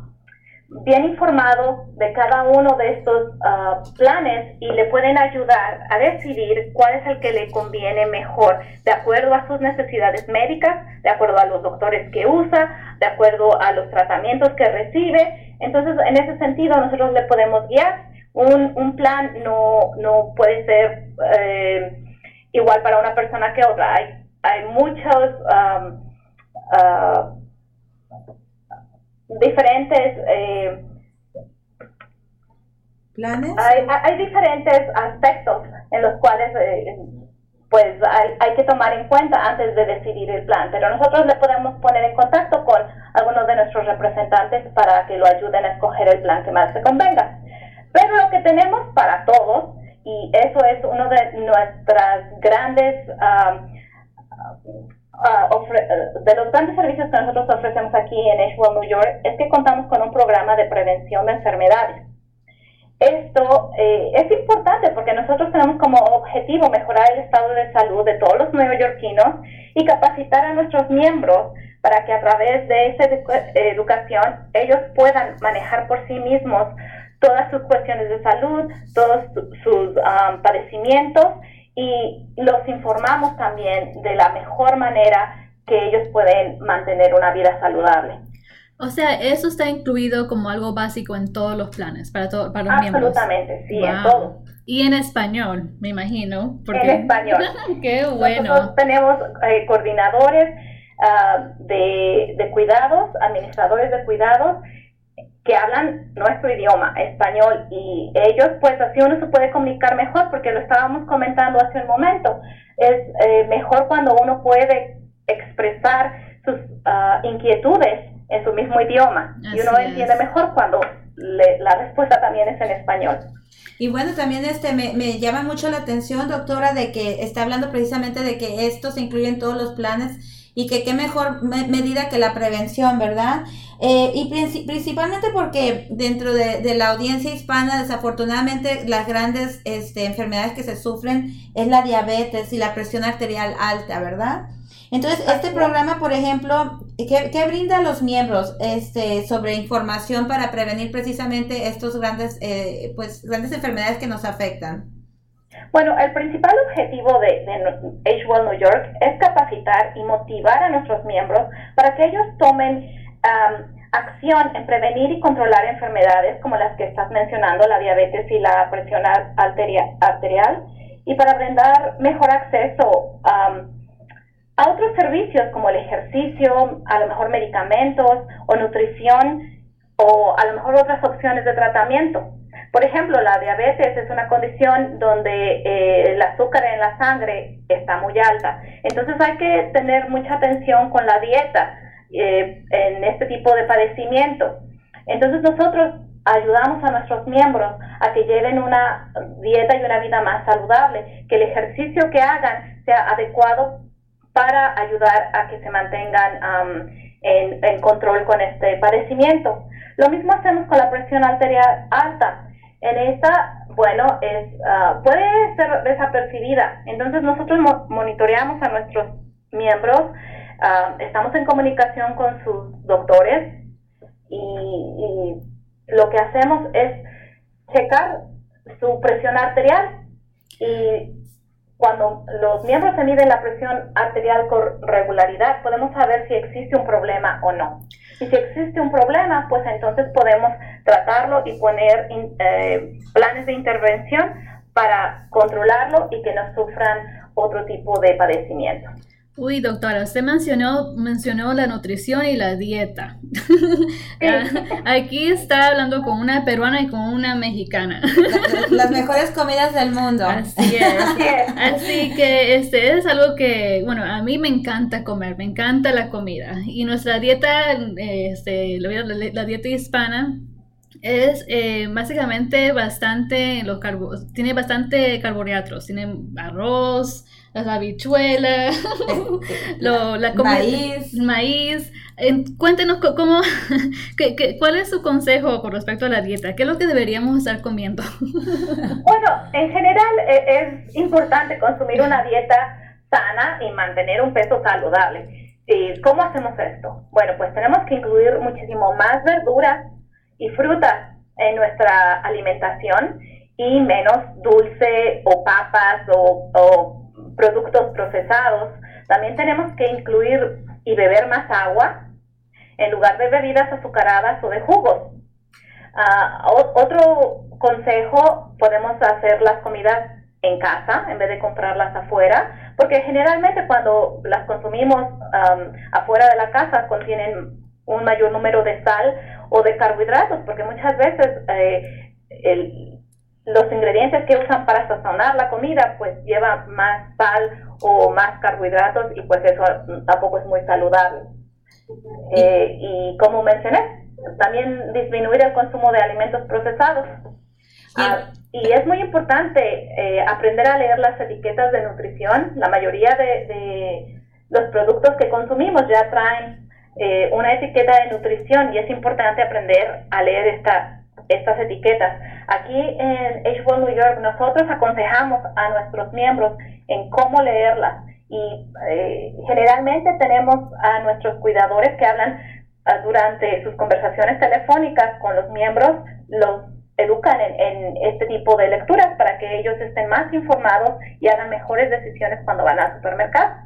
bien informado de cada uno de estos ah, planes y le pueden ayudar a decidir cuál es el que le conviene mejor, de acuerdo a sus necesidades médicas, de acuerdo a los doctores que usa, de acuerdo a los tratamientos que recibe. Entonces, en ese sentido, nosotros le podemos guiar. Un, un plan no, no puede ser eh, igual para una persona que otra. Hay, hay muchos... Uh, diferentes eh, planes. Hay, hay, diferentes aspectos en los cuales eh, pues hay, hay, que tomar en cuenta antes de decidir el plan, pero nosotros le podemos poner en contacto con algunos de nuestros representantes para que lo ayuden a escoger el plan que más se convenga. Pero lo que tenemos para todos, y eso es uno de nuestras grandes Ah, de los grandes servicios que nosotros ofrecemos aquí en Asheville, New York, es que contamos con un programa de prevención de enfermedades. esto eh, es importante porque nosotros tenemos como objetivo mejorar el estado de salud de todos los neoyorquinos y capacitar a nuestros miembros para que a través de esa educación ellos puedan manejar por sí mismos todas sus cuestiones de salud, todos sus um, padecimientos y los informamos también de la mejor manera que ellos pueden mantener una vida saludable. O sea, eso está incluido como algo básico en todos los planes para, todo, para los miembros. Absolutamente, sí, en todo. Y en español, me imagino. En español. Qué bueno. Nosotros tenemos eh, coordinadores ah, de, de cuidados, administradores de cuidados, que hablan nuestro idioma, español, y ellos, pues así uno se puede comunicar mejor, porque lo estábamos comentando hace un momento. Es eh, mejor cuando uno puede expresar sus ah, inquietudes en su mismo idioma. y uno entiende mejor cuando la respuesta también es en español. Y bueno, también este me, me, llama mucho la atención, doctora, de que está hablando precisamente de que esto se incluye en todos los planes y que qué mejor medida que la prevención, ¿verdad? Eh, y principalmente porque dentro de, de, la audiencia hispana, desafortunadamente, las grandes este, enfermedades que se sufren es la diabetes y la presión arterial alta, ¿verdad? Entonces, este programa, por ejemplo, ¿qué, brinda a los miembros este, sobre información para prevenir precisamente estos grandes, eh, pues, grandes enfermedades que nos afectan? Bueno, el principal objetivo de, de New York es capacitar y motivar a nuestros miembros para que ellos tomen acción en prevenir y controlar enfermedades como las que estás mencionando, la diabetes y la presión arterial, y para brindar mejor acceso a otros servicios como el ejercicio, a lo mejor medicamentos o nutrición o a lo mejor otras opciones de tratamiento. Por ejemplo, la diabetes es una condición donde eh, el azúcar en la sangre está muy alta. Entonces hay que tener mucha atención con la dieta eh, en este tipo de padecimiento. Entonces nosotros ayudamos a nuestros miembros a que lleven una dieta y una vida más saludable, que el ejercicio que hagan sea adecuado para ayudar a que se mantengan en, control con este padecimiento. Lo mismo hacemos con la presión arterial alta. En esta, bueno, es, ah, puede ser desapercibida. Entonces nosotros monitoreamos a nuestros miembros, ah, estamos en comunicación con sus doctores y, lo que hacemos es checar su presión arterial y cuando los miembros se miden la presión arterial con regularidad, podemos saber si existe un problema o no. Y si existe un problema, pues entonces podemos tratarlo y poner eh, planes de intervención para controlarlo y que no sufran otro tipo de padecimiento. Uy, doctora, usted mencionó, mencionó la nutrición y la dieta. Ah, aquí está hablando con una peruana y con una mexicana. Las mejores comidas del mundo. Así es. Así que este es algo que, bueno, a mí me encanta comer, me encanta la comida. Y nuestra dieta, este, la, dieta hispana, es eh, básicamente bastante, los tiene bastante carbohidratos, tiene arroz, las habichuelas, lo, la maíz. maíz. cuéntenos cómo, cuál es su consejo con respecto a la dieta, qué es lo que deberíamos estar comiendo. bueno, en general e, es importante consumir una dieta sana y mantener un peso saludable. ¿Y ¿Cómo hacemos esto? Bueno, pues tenemos que incluir muchísimo más verduras y frutas en nuestra alimentación y menos dulce o papas o productos procesados. También tenemos que incluir y beber más agua en lugar de bebidas azucaradas o de jugos. Ah, otro consejo, podemos hacer las comidas en casa en vez de comprarlas afuera, porque generalmente cuando las consumimos afuera de la casa contienen un mayor número de sal o de carbohidratos, porque muchas veces eh, el, los ingredientes que usan para sazonar la comida pues llevan más sal o más carbohidratos y pues eso tampoco es muy saludable. Eh, y como mencioné, también disminuir el consumo de alimentos procesados. Ah, y es muy importante eh, aprender a leer las etiquetas de nutrición. La mayoría de, los productos que consumimos ya traen eh, una etiqueta de nutrición y es importante aprender a leer esta estas etiquetas. Aquí en H1 New York nosotros aconsejamos a nuestros miembros en cómo leerlas y eh, generalmente tenemos a nuestros cuidadores que hablan ah, durante sus conversaciones telefónicas con los miembros, los educan en, este tipo de lecturas para que ellos estén más informados y hagan mejores decisiones cuando van al supermercado.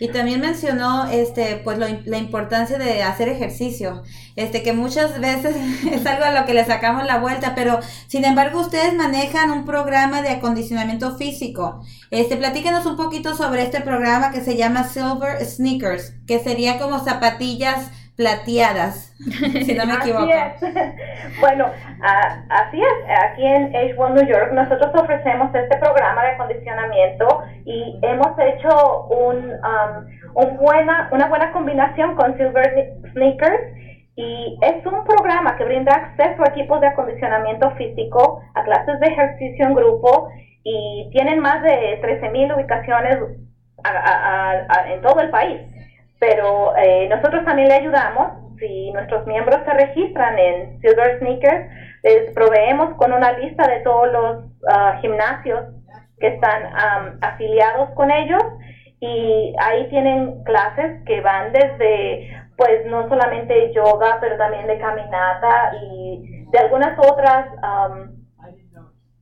Y también mencionó este pues lo, la importancia de hacer ejercicio, este que muchas veces es algo a lo que le sacamos la vuelta, pero sin embargo ustedes manejan un programa de acondicionamiento físico. Este platíquenos un poquito sobre este programa que se llama Silver Sneakers, que sería como zapatillas plateadas, si no me equivoco. bueno, así es. Aquí en H1 New York nosotros ofrecemos este programa de acondicionamiento y hemos hecho un, um, buena, una buena combinación con Silver Sneakers y es un programa que brinda acceso a equipos de acondicionamiento físico, a clases de ejercicio en grupo y tienen más de 13.000 ubicaciones en todo el país pero eh, nosotros también le ayudamos. Si nuestros miembros se registran en Silver Sneakers, les proveemos con una lista de todos los ah, gimnasios que están afiliados con ellos y ahí tienen clases que van desde, pues no solamente yoga, pero también de caminata y de algunas otras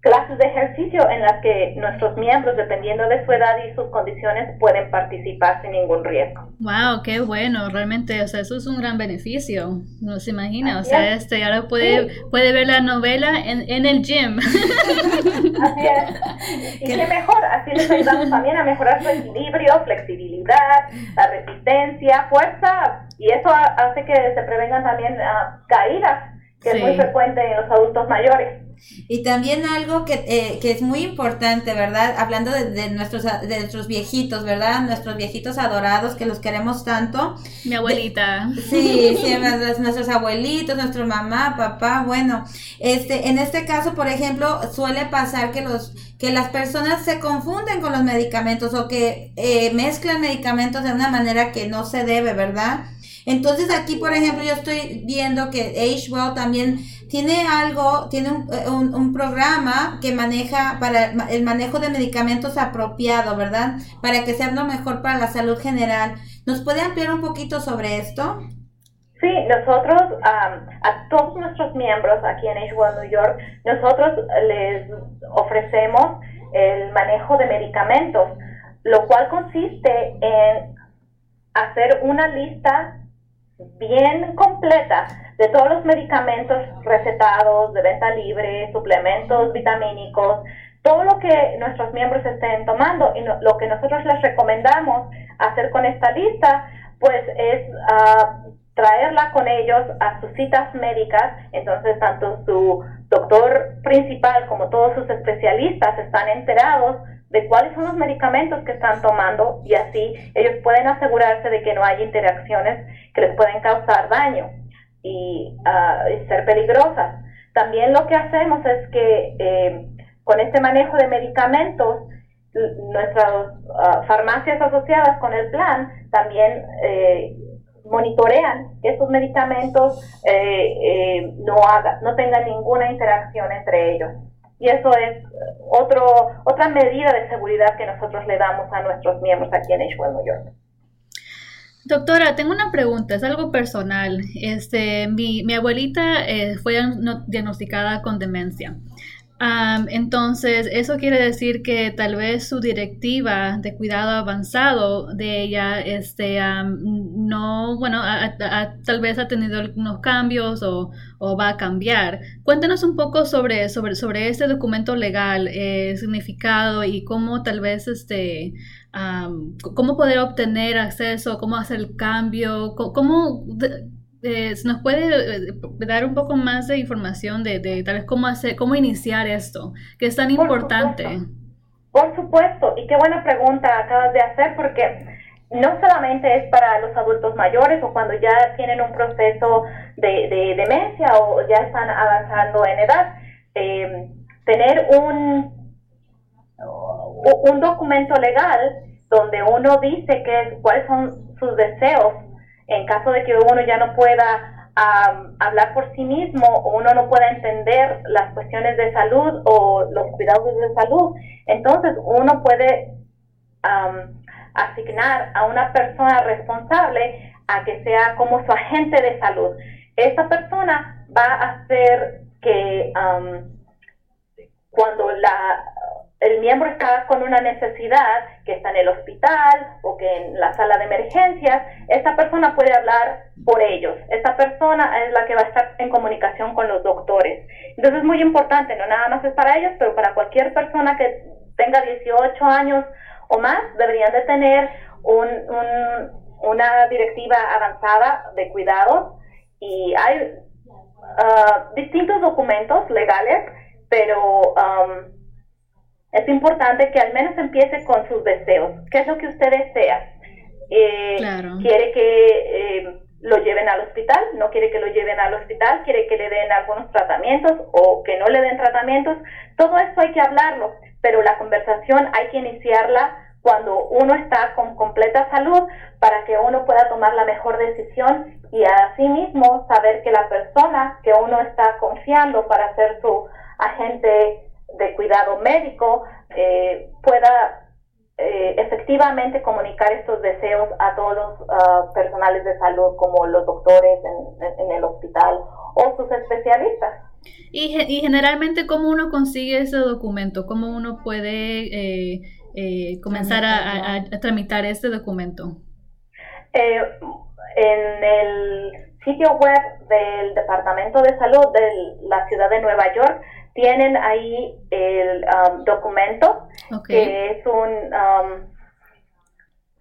clases de ejercicio en las que nuestros miembros, dependiendo de su edad y sus condiciones, pueden participar sin ningún riesgo. Wow, qué bueno, realmente, o sea, eso es un gran beneficio, no se imagina, o sea, este ahora puede puede ver la novela en, en el gym. Así es. Y qué mejor, así les ayudamos también a mejorar su equilibrio, flexibilidad, la resistencia, fuerza, y eso hace que se prevengan también uh, caídas, que es muy frecuente en los adultos mayores. Y también algo que, eh, que es muy importante, ¿verdad? Hablando de, nuestros, de nuestros viejitos, ¿verdad? Nuestros viejitos adorados que los queremos tanto. Mi abuelita. sí, sí, nuestros abuelitos, nuestro mamá, papá, bueno, este, en este caso, por ejemplo, suele pasar que los que las personas se confunden con los medicamentos o que eh, mezclan medicamentos de una manera que no se debe, ¿verdad? Entonces aquí, por ejemplo, yo estoy viendo que Well también tiene algo, tiene eh, un, un, programa que maneja para el manejo de medicamentos apropiado, ¿verdad? Para que sea lo mejor para la salud general. ¿Nos puede ampliar un poquito sobre esto? Sí, nosotros, a todos nuestros miembros aquí en H1 New York, nosotros les ofrecemos el manejo de medicamentos, lo cual consiste en hacer una lista bien completa de todos los medicamentos recetados de venta libre, suplementos vitamínicos, todo lo que nuestros miembros estén tomando. Y lo que nosotros les recomendamos hacer con esta lista, pues es uh, traerla con ellos a sus citas médicas, entonces tanto su doctor principal como todos sus especialistas están enterados de cuáles son los medicamentos que están tomando y así ellos pueden asegurarse de que no hay interacciones que les pueden causar daño y, ah, ser peligrosas. También lo que hacemos es que eh, con este manejo de medicamentos, nuestras ah, farmacias asociadas con el plan también eh, monitorean que estos medicamentos eh, no, haga, no tengan ninguna interacción entre ellos y eso es otro, otra medida de seguridad que nosotros le damos a nuestros miembros aquí en H1 New York. Doctora, tengo una pregunta, es algo personal. Este, mi, mi abuelita eh, fue diagnosticada con demencia entonces, eso quiere decir que tal vez su directiva de cuidado avanzado de ella, este, no, bueno, tal vez ha tenido algunos cambios o, va a cambiar. Cuéntenos un poco sobre, sobre, sobre este documento legal, eh, significado y cómo tal vez, este, cómo poder obtener acceso, cómo hacer el cambio, cómo eh, ¿nos puede eh, dar un poco más de información de, de, tal vez cómo hacer, cómo iniciar esto, que es tan importante? Por supuesto, y qué buena pregunta acabas de hacer porque no solamente es para los adultos mayores o cuando ya tienen un proceso de, demencia o ya están avanzando en edad, eh, tener un, un documento legal donde uno dice que, cuáles son sus deseos en caso de que uno ya no pueda hablar por sí mismo o uno no pueda entender las cuestiones de salud o los cuidados de salud, entonces uno puede asignar a una persona responsable a que sea como su agente de salud. Esta persona va a hacer que cuando el miembro está con una necesidad, que está en el hospital o que en la sala de emergencias, esta persona puede hablar por ellos. Esta persona es la que va a estar en comunicación con los doctores. Entonces es muy importante, no nada más es para ellos, pero para cualquier persona que tenga 18 años o más, deberían de tener un, una directiva avanzada de cuidados y hay ah, distintos documentos legales, pero um, es importante que al menos empiece con sus deseos. ¿Qué es lo que usted desea? Eh, ¿Quiere que eh, lo lleven al hospital? ¿No quiere que lo lleven al hospital? ¿Quiere que le den algunos tratamientos o que no le den tratamientos? Todo esto hay que hablarlo, pero la conversación hay que iniciarla cuando uno está con completa salud para que uno pueda tomar la mejor decisión y asimismo saber que la persona que uno está confiando para ser su agente de cuidado médico eh, pueda eh, efectivamente comunicar estos deseos a todos los ah, personales de salud como los doctores en, el hospital o sus especialistas. Y, y, generalmente, ¿cómo uno consigue ese documento? ¿Cómo uno puede eh, eh, comenzar a, tramitar este documento? Eh, en el sitio web del Departamento de Salud de la ciudad de Nueva York tienen ahí el um, documento que es un um,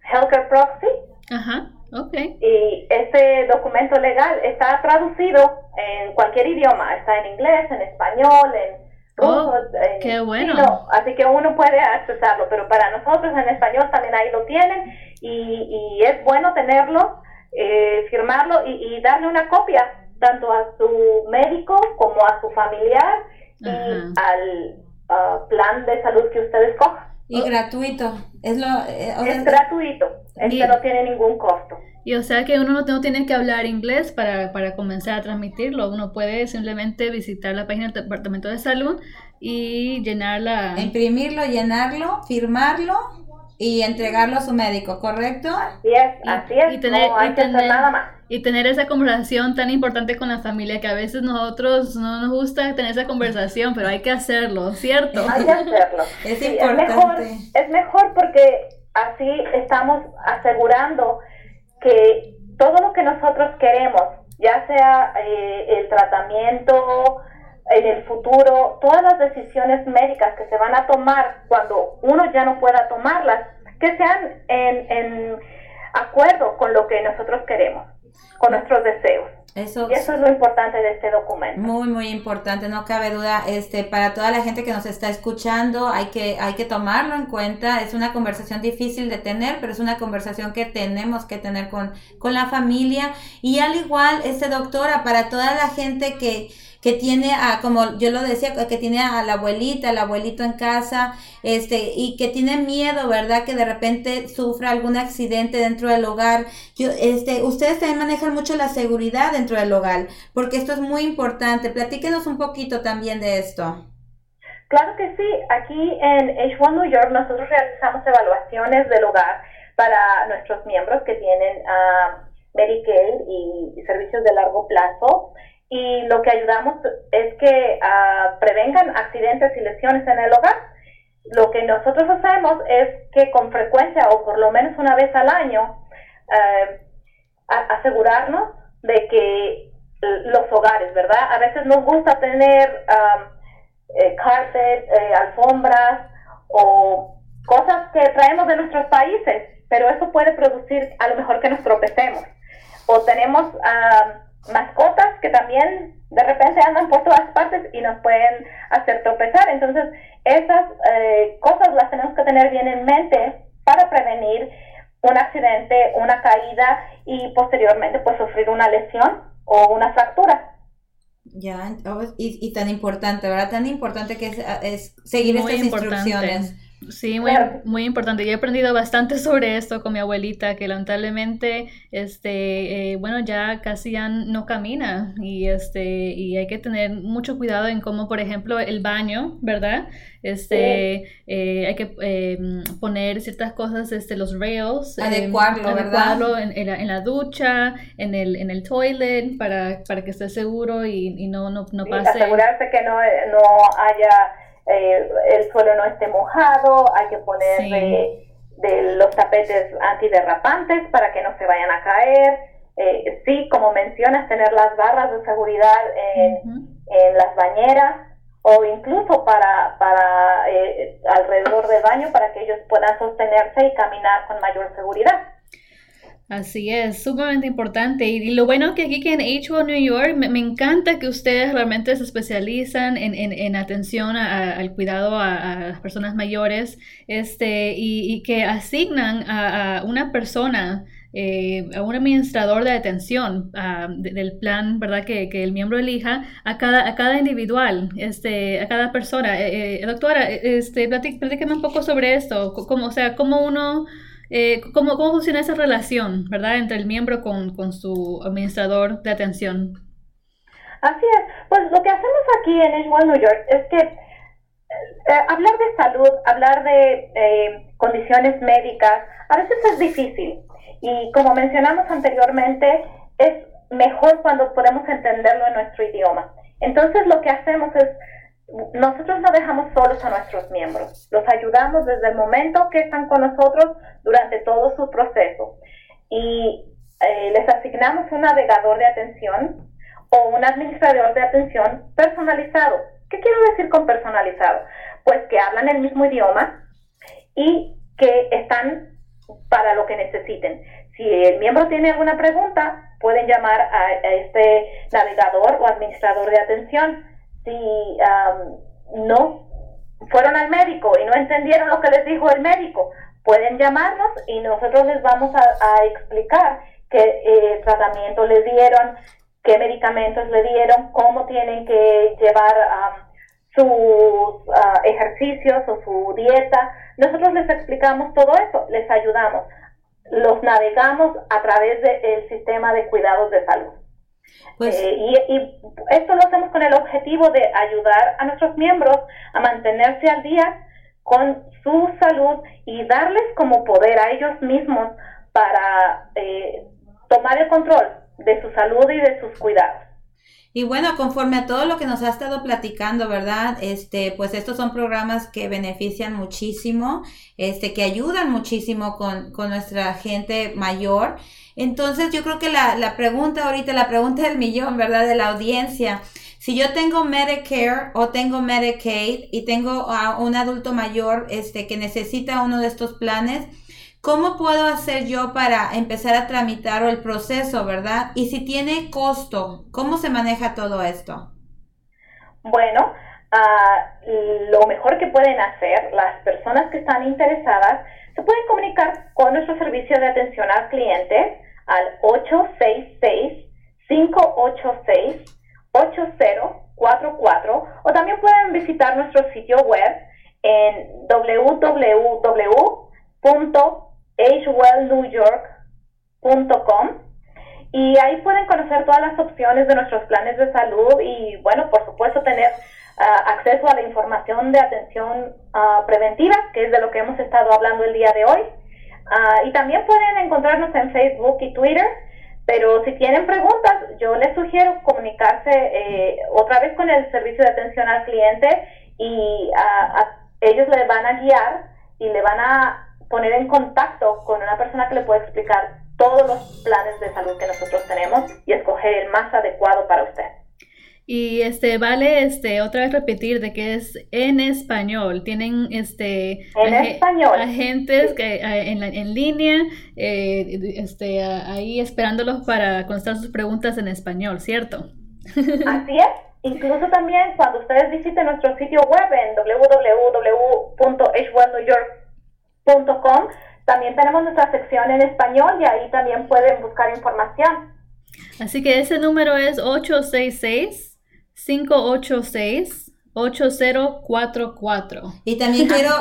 healthcare proxy. Ajá. Okay. Y ese documento legal está traducido en cualquier idioma, está en inglés, en español, en Oh, qué bueno. así que uno puede accesarlo, pero para nosotros en español también ahí lo tienen y, y es bueno tenerlo, eh, firmarlo y, darle una copia tanto a su médico como a su familiar y al uh, plan de salud que usted escoja. Y gratuito. Es, lo, eh, es gratuito. Este no tiene ningún costo. Y o sea que uno no, tiene que hablar inglés para, para, comenzar a transmitirlo. Uno puede simplemente visitar la página del Departamento de Salud y llenarla. Imprimirlo, llenarlo, firmarlo y entregarlo a su médico, ¿correcto? Así es, así es. Y tener, y tener, nada más. Y tener esa conversación tan importante con la familia que a veces nosotros no nos gusta tener esa conversación, pero hay que hacerlo, ¿cierto? Hay que hacerlo. es importante. Es mejor, es mejor porque así estamos asegurando que todo lo que nosotros queremos, ya sea eh, el tratamiento, en el futuro, todas las decisiones médicas que se van a tomar cuando uno ya no pueda tomarlas, que sean en, en acuerdo con lo que nosotros queremos, con nuestros deseos. Eso, y eso es lo importante de este documento. Muy, muy importante, no cabe duda. Este, para toda la gente que nos está escuchando, hay que, hay que tomarlo en cuenta. Es una conversación difícil de tener, pero es una conversación que tenemos que tener con, con la familia. Y al igual, este doctora, para toda la gente que, que tiene a, como yo lo decía, que tiene a la abuelita, al abuelito en casa, este, y que tiene miedo, ¿verdad? Que de repente sufra algún accidente dentro del hogar. Yo, este, ustedes también manejan mucho la seguridad dentro del hogar, porque esto es muy importante. Platíquenos un poquito también de esto. Claro que sí. Aquí en H1 New York nosotros realizamos evaluaciones del hogar para nuestros miembros que tienen uh, Medicaid y servicios de largo plazo y lo que ayudamos es que uh, prevengan accidentes y lesiones en el hogar. Lo que nosotros hacemos es que con frecuencia o por lo menos una vez al año uh, asegurarnos de que los hogares, ¿verdad? A veces nos gusta tener um, eh, carpet, eh, alfombras o cosas que traemos de nuestros países, pero eso puede producir a lo mejor que nos tropecemos. O tenemos uh, mascotas que también de repente andan por todas partes y nos pueden hacer tropezar. Entonces, esas eh, cosas las tenemos que tener bien en mente para prevenir un accidente, una caída y posteriormente pues sufrir una lesión o una fractura. Ya, oh, y, y tan importante, ¿verdad? Tan importante que es, seguir estas instrucciones. Sí, muy, muy importante. Yo he aprendido bastante sobre esto con mi abuelita, que lamentablemente, este, eh, bueno, ya casi ya no camina y este, y hay que tener mucho cuidado en cómo, por ejemplo, el baño, ¿verdad? Este, eh, hay que eh, poner ciertas cosas, este, los rails, adecuarlo, adecuarlo en, en, la, en, la, ducha, en el, en el toilet, para, para que esté seguro y, y no, no, no pase. asegurarse que no, no haya eh, el suelo no esté mojado, hay que poner de, los tapetes antiderrapantes para que no se vayan a caer. Eh, sí, como mencionas, tener las barras de seguridad en, las bañeras o incluso para, para eh, alrededor del baño para que ellos puedan sostenerse y caminar con mayor seguridad. Así es, sumamente importante. Y, lo bueno que aquí que en HWO New York me, encanta que ustedes realmente se especializan en, en, atención al cuidado a, las personas mayores este, y, que asignan a, una persona, eh, a un administrador de atención del plan, ¿verdad? Que, que, el miembro elija a cada, a cada individual, este, a cada persona. Eh, eh, doctora, este, platícame un poco sobre esto, como, o sea, cómo uno eh, ¿cómo, ¿cómo, funciona esa relación, verdad, entre el miembro con, con su administrador de atención? Así es. Pues lo que hacemos aquí en Edgewood, New York, es que eh, hablar de salud, hablar de eh, condiciones médicas, a veces es difícil. Y como mencionamos anteriormente, es mejor cuando podemos entenderlo en nuestro idioma. Entonces lo que hacemos es nosotros no dejamos solos a nuestros miembros, los ayudamos desde el momento que están con nosotros durante todo su proceso y eh, les asignamos un navegador de atención o un administrador de atención personalizado. ¿Qué quiero decir con personalizado? Pues que hablan el mismo idioma y que están para lo que necesiten. Si el miembro tiene alguna pregunta, pueden llamar a, a este navegador o administrador de atención si no fueron al médico y no entendieron lo que les dijo el médico, pueden llamarnos y nosotros les vamos a, explicar qué eh, tratamiento les dieron, qué medicamentos le dieron, cómo tienen que llevar sus ah, ejercicios o su dieta. Nosotros les explicamos todo eso, les ayudamos, los navegamos a través del sistema de cuidados de salud. Pues, eh, y, esto lo hacemos con el objetivo de ayudar a nuestros miembros a mantenerse al día con su salud y darles como poder a ellos mismos para eh, tomar el control de su salud y de sus cuidados. Y bueno, conforme a todo lo que nos ha estado platicando, ¿verdad? Este, pues estos son programas que benefician muchísimo, este, que ayudan muchísimo con, con nuestra gente mayor. Entonces yo creo que la, la pregunta ahorita, la pregunta del millón, ¿verdad? De la audiencia. Si yo tengo Medicare o tengo Medicaid y tengo a un adulto mayor este, que necesita uno de estos planes, ¿cómo puedo hacer yo para empezar a tramitar el proceso, verdad? Y si tiene costo, ¿cómo se maneja todo esto? Bueno, ah, lo mejor que pueden hacer las personas que están interesadas se pueden comunicar con nuestro servicio de atención al cliente al 866-586-8044 o también pueden visitar nuestro sitio web en www.agewellnewyork.com y ahí pueden conocer todas las opciones de nuestros planes de salud y bueno, por supuesto tener acceso a la información de atención ah, preventiva, que es de lo que hemos estado hablando el día de hoy. Ah, y también pueden encontrarnos en Facebook y Twitter, pero si tienen preguntas, yo les sugiero comunicarse eh, otra vez con el servicio de atención al cliente y ellos le van a guiar y le van a poner en contacto con una persona que le puede explicar todos los planes de salud que nosotros tenemos y escoger el más adecuado para usted. Y este vale este otra vez repetir de que es en español. Tienen este en español. agentes que en, en línea eh, este ahí esperándolos para contestar sus preguntas en español, ¿cierto? Así es. Incluso también cuando ustedes visiten nuestro sitio web en www.h1newyork.com, también tenemos nuestra sección en español y ahí también pueden buscar información. Así que ese número es 866 586 8044. Y también quiero,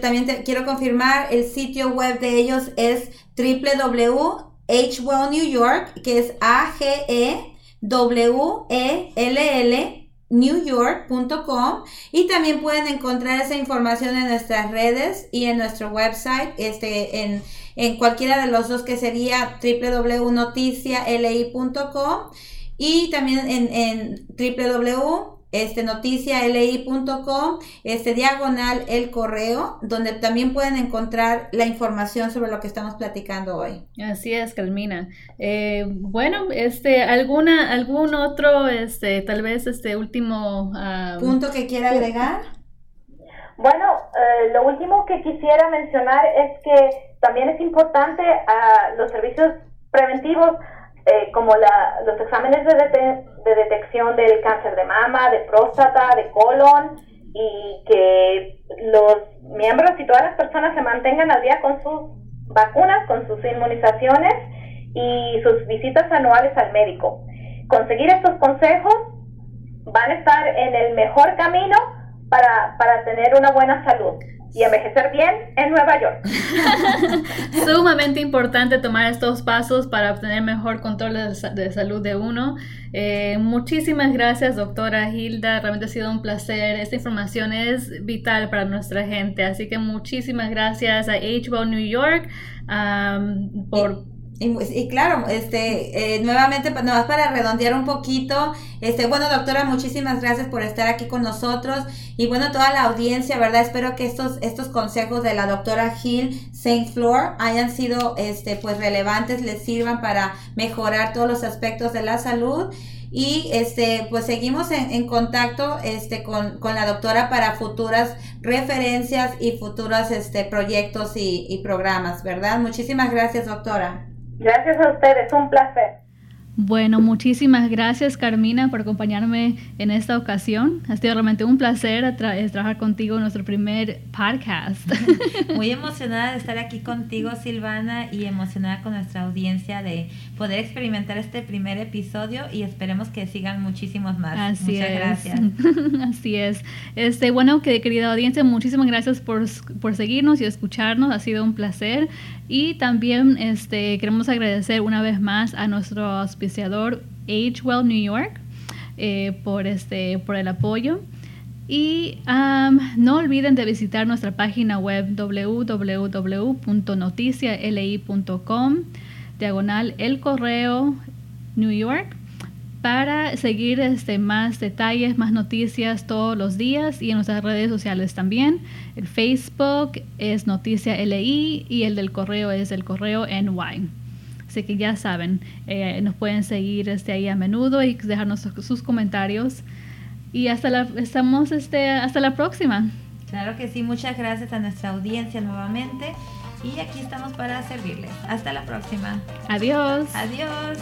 también quiero confirmar, el sitio web de ellos es www.hwell New York, que es A-G-E-W-E-L-L newyork.com y también pueden encontrar esa información en nuestras redes y en nuestro website, este, en, en cualquiera de los dos que sería www.noticiali.com y también en, en www este noticiali.com, este diagonal el correo, donde también pueden encontrar la información sobre lo que estamos platicando hoy. Así es, Carmina. Eh, bueno, este, alguna, algún otro, este, tal vez este último ah, punto que quiera agregar. Bueno, eh, lo último que quisiera mencionar es que también es importante a los servicios preventivos eh, como la, los exámenes de, de, detección del cáncer de mama, de próstata, de colon, y que los miembros y todas las personas se mantengan al día con sus vacunas, con sus inmunizaciones y sus visitas anuales al médico. Conseguir estos consejos van a estar en el mejor camino para, para tener una buena salud y envejecer bien en Nueva York. Sumamente importante tomar estos pasos para obtener mejor control de, salud de uno. Eh, muchísimas gracias, doctora Hilda. Realmente ha sido un placer. Esta información es vital para nuestra gente. Así que muchísimas gracias a HBO New York por... Y, claro, este, eh, nuevamente, nomás para redondear un poquito, este, bueno, doctora, muchísimas gracias por estar aquí con nosotros. Y bueno, toda la audiencia, ¿verdad? Espero que estos, estos consejos de la doctora Hill Saint Flor hayan sido, este, pues relevantes, les sirvan para mejorar todos los aspectos de la salud. Y este pues seguimos en, contacto este con, la doctora para futuras referencias y futuros este proyectos y, y programas verdad muchísimas gracias doctora Gracias a ustedes, un placer. Bueno, muchísimas gracias Carmina por acompañarme en esta ocasión. Ha sido realmente un placer trabajar contigo en nuestro primer podcast. Muy emocionada de estar aquí contigo Silvana y emocionada con nuestra audiencia de poder experimentar este primer episodio y esperemos que sigan muchísimos más. Así Muchas gracias. Así es. Este, bueno, que querida audiencia, muchísimas gracias por, por seguirnos y escucharnos. Ha sido un placer. Y también este, queremos agradecer una vez más a nuestro auspiciador Agewell New York eh, por, este, por el apoyo. Y no olviden de visitar nuestra página web www.noticiali.com, diagonal el correo New York para seguir este, más detalles, más noticias todos los días y en nuestras redes sociales también. El Facebook es Noticia LI y el del correo es el correo NY. Así que ya saben, eh, nos pueden seguir este, ahí a menudo y dejarnos sus comentarios. Y hasta la, estamos, este, hasta la próxima. Claro que sí, muchas gracias a nuestra audiencia nuevamente. Y aquí estamos para servirles. Hasta la próxima. Adiós. Adiós.